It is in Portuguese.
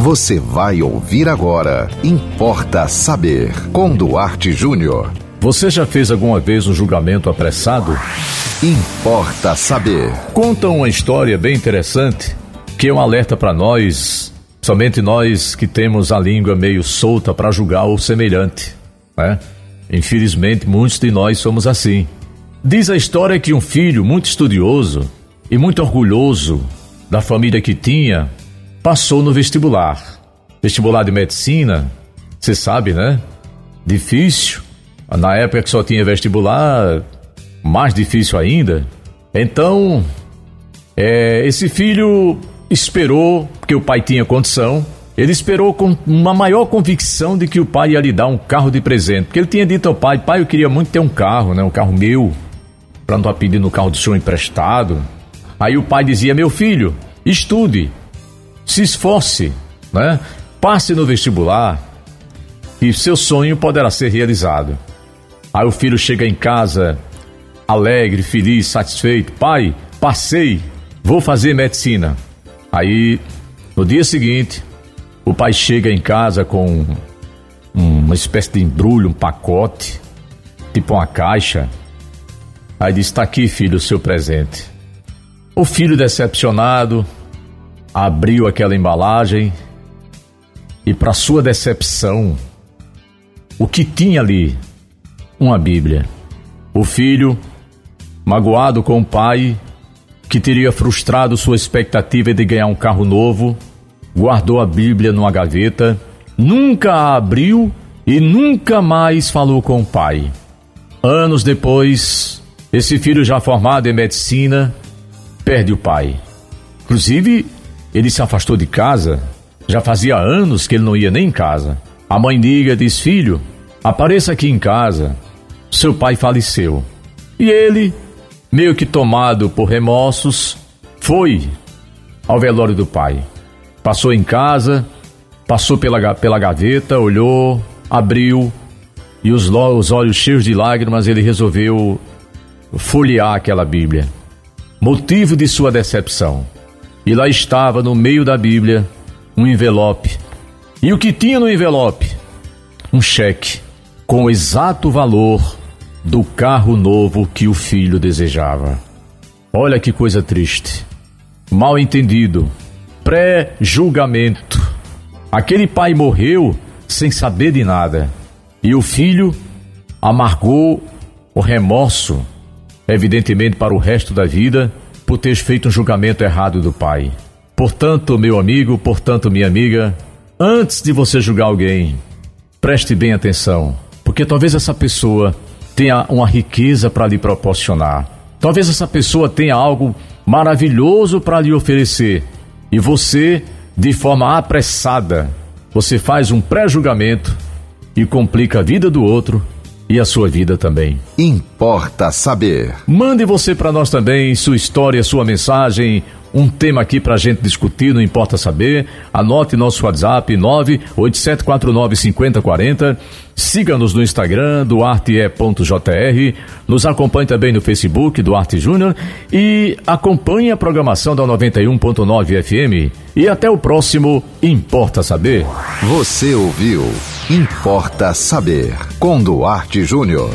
Você vai ouvir agora. Importa saber. Com Duarte Júnior. Você já fez alguma vez um julgamento apressado? Importa saber. Conta uma história bem interessante que é um alerta para nós, somente nós que temos a língua meio solta para julgar o semelhante, né? Infelizmente, muitos de nós somos assim. Diz a história que um filho muito estudioso e muito orgulhoso da família que tinha passou no vestibular. Vestibular de medicina, você sabe, né? Difícil. Na época que só tinha vestibular, mais difícil ainda. Então, é, esse filho esperou, porque o pai tinha condição, ele esperou com uma maior convicção de que o pai ia lhe dar um carro de presente. Porque ele tinha dito ao pai: pai, eu queria muito ter um carro, né? Um carro meu, para não estar pedindo o carro do senhor emprestado. Aí o pai dizia: meu filho, estude, se esforce, né? Passe no vestibular e seu sonho poderá ser realizado. Aí o filho chega em casa alegre, feliz, satisfeito. Pai, passei, vou fazer medicina. Aí, no dia seguinte, o pai chega em casa com uma espécie de embrulho, um pacote, tipo uma caixa. Aí diz: Está aqui, filho, o seu presente. O filho, decepcionado, abriu aquela embalagem e, para sua decepção, o que tinha ali uma Bíblia. O filho, magoado com o pai, que teria frustrado sua expectativa de ganhar um carro novo, guardou a Bíblia numa gaveta, nunca a abriu e nunca mais falou com o pai. Anos depois, esse filho já formado em medicina perde o pai. Inclusive, ele se afastou de casa, já fazia anos que ele não ia nem em casa. A mãe liga e diz: Filho, apareça aqui em casa seu pai faleceu. E ele, meio que tomado por remorsos, foi ao velório do pai. Passou em casa, passou pela, pela gaveta, olhou, abriu e os, os olhos cheios de lágrimas ele resolveu folhear aquela Bíblia. Motivo de sua decepção. E lá estava no meio da Bíblia um envelope. E o que tinha no envelope? Um cheque com o exato valor do carro novo que o filho desejava. Olha que coisa triste. Mal entendido, pré-julgamento. Aquele pai morreu sem saber de nada e o filho amargou o remorso, evidentemente para o resto da vida, por ter feito um julgamento errado do pai. Portanto, meu amigo, portanto, minha amiga, antes de você julgar alguém, preste bem atenção, porque talvez essa pessoa tenha uma riqueza para lhe proporcionar. Talvez essa pessoa tenha algo maravilhoso para lhe oferecer e você, de forma apressada, você faz um pré-julgamento e complica a vida do outro e a sua vida também. Importa saber. Mande você para nós também sua história, sua mensagem um tema aqui para a gente discutir, não importa saber. Anote nosso WhatsApp 987495040. Siga-nos no Instagram, duarte.jr. Nos acompanhe também no Facebook, Duarte Júnior. E acompanhe a programação da 91.9 FM. E até o próximo Importa Saber. Você ouviu Importa Saber com Duarte Júnior.